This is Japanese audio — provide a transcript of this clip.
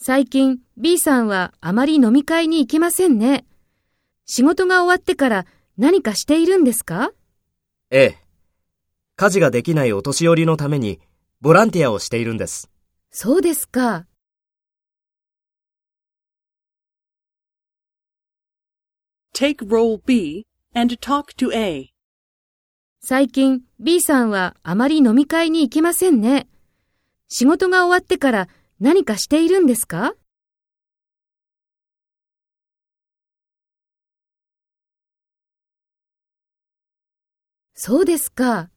最近 B さんはあまり飲み会に行けませんね。仕事が終わってから何かしているんですか？ええ。家事ができないお年寄りのためにボランティアをしているんです。そうですか。Take role B and talk to A. 最近 B さんはあまり飲み会に行けませんね。仕事が終わってから何かしているんですか？そうですか。